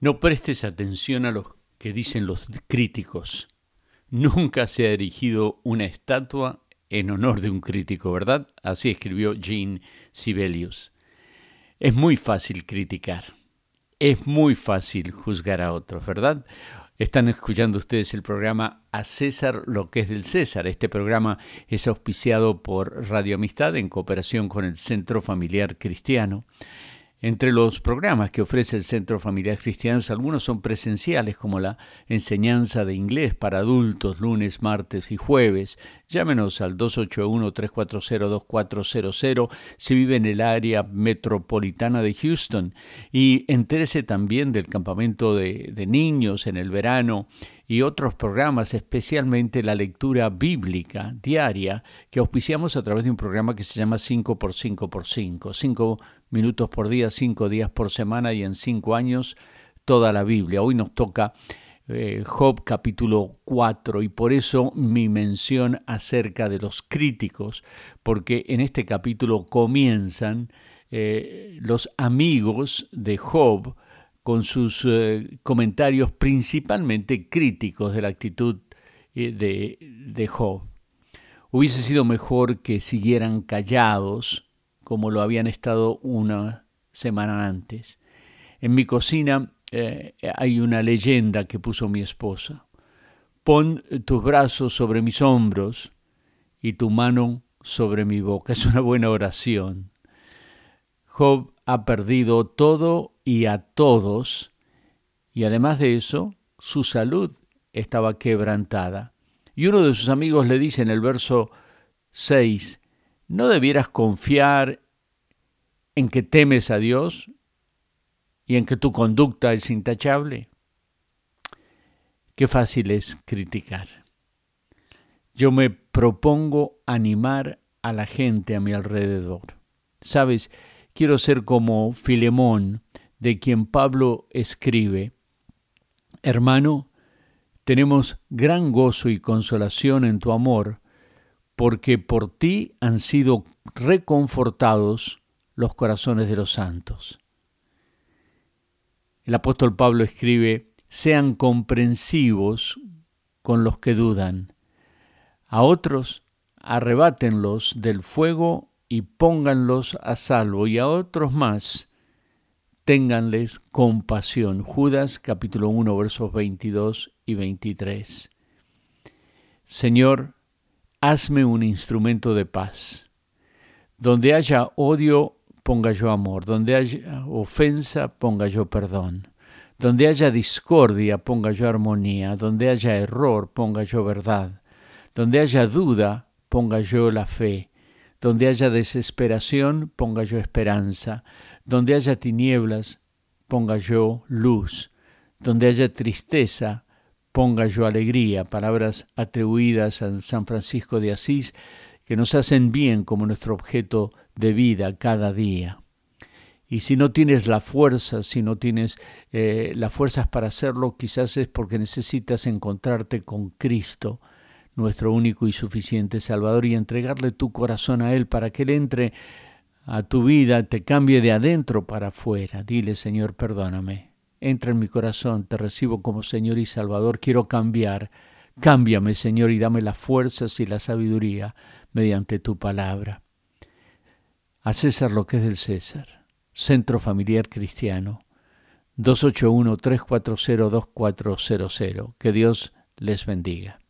No prestes atención a lo que dicen los críticos. Nunca se ha erigido una estatua en honor de un crítico, ¿verdad? Así escribió Jean Sibelius. Es muy fácil criticar. Es muy fácil juzgar a otros, ¿verdad? Están escuchando ustedes el programa A César lo que es del César. Este programa es auspiciado por Radio Amistad en cooperación con el Centro Familiar Cristiano. Entre los programas que ofrece el Centro Familiar Cristiano, algunos son presenciales, como la enseñanza de inglés para adultos lunes, martes y jueves. Llámenos al 281-340-2400 si vive en el área metropolitana de Houston y entérese también del campamento de, de niños en el verano y otros programas, especialmente la lectura bíblica diaria que auspiciamos a través de un programa que se llama 5x5x5. 5 minutos por día, 5 días por semana y en 5 años toda la Biblia. Hoy nos toca eh, Job capítulo 4 y por eso mi mención acerca de los críticos, porque en este capítulo comienzan eh, los amigos de Job, con sus eh, comentarios principalmente críticos de la actitud eh, de, de Job. Hubiese sido mejor que siguieran callados como lo habían estado una semana antes. En mi cocina eh, hay una leyenda que puso mi esposa. Pon tus brazos sobre mis hombros y tu mano sobre mi boca. Es una buena oración. Job ha perdido todo y a todos, y además de eso, su salud estaba quebrantada. Y uno de sus amigos le dice en el verso 6, ¿no debieras confiar en que temes a Dios y en que tu conducta es intachable? Qué fácil es criticar. Yo me propongo animar a la gente a mi alrededor. Sabes, Quiero ser como Filemón, de quien Pablo escribe, Hermano, tenemos gran gozo y consolación en tu amor, porque por ti han sido reconfortados los corazones de los santos. El apóstol Pablo escribe, sean comprensivos con los que dudan. A otros arrebátenlos del fuego y pónganlos a salvo, y a otros más ténganles compasión. Judas capítulo 1 versos 22 y 23. Señor, hazme un instrumento de paz. Donde haya odio, ponga yo amor. Donde haya ofensa, ponga yo perdón. Donde haya discordia, ponga yo armonía. Donde haya error, ponga yo verdad. Donde haya duda, ponga yo la fe. Donde haya desesperación, ponga yo esperanza. Donde haya tinieblas, ponga yo luz. Donde haya tristeza, ponga yo alegría. Palabras atribuidas a San Francisco de Asís que nos hacen bien como nuestro objeto de vida cada día. Y si no tienes la fuerza, si no tienes eh, las fuerzas para hacerlo, quizás es porque necesitas encontrarte con Cristo nuestro único y suficiente Salvador, y entregarle tu corazón a Él para que Él entre a tu vida, te cambie de adentro para afuera. Dile, Señor, perdóname. Entra en mi corazón, te recibo como Señor y Salvador, quiero cambiar. Cámbiame, Señor, y dame las fuerzas y la sabiduría mediante tu palabra. A César lo que es del César. Centro Familiar Cristiano. 281-340-2400. Que Dios les bendiga.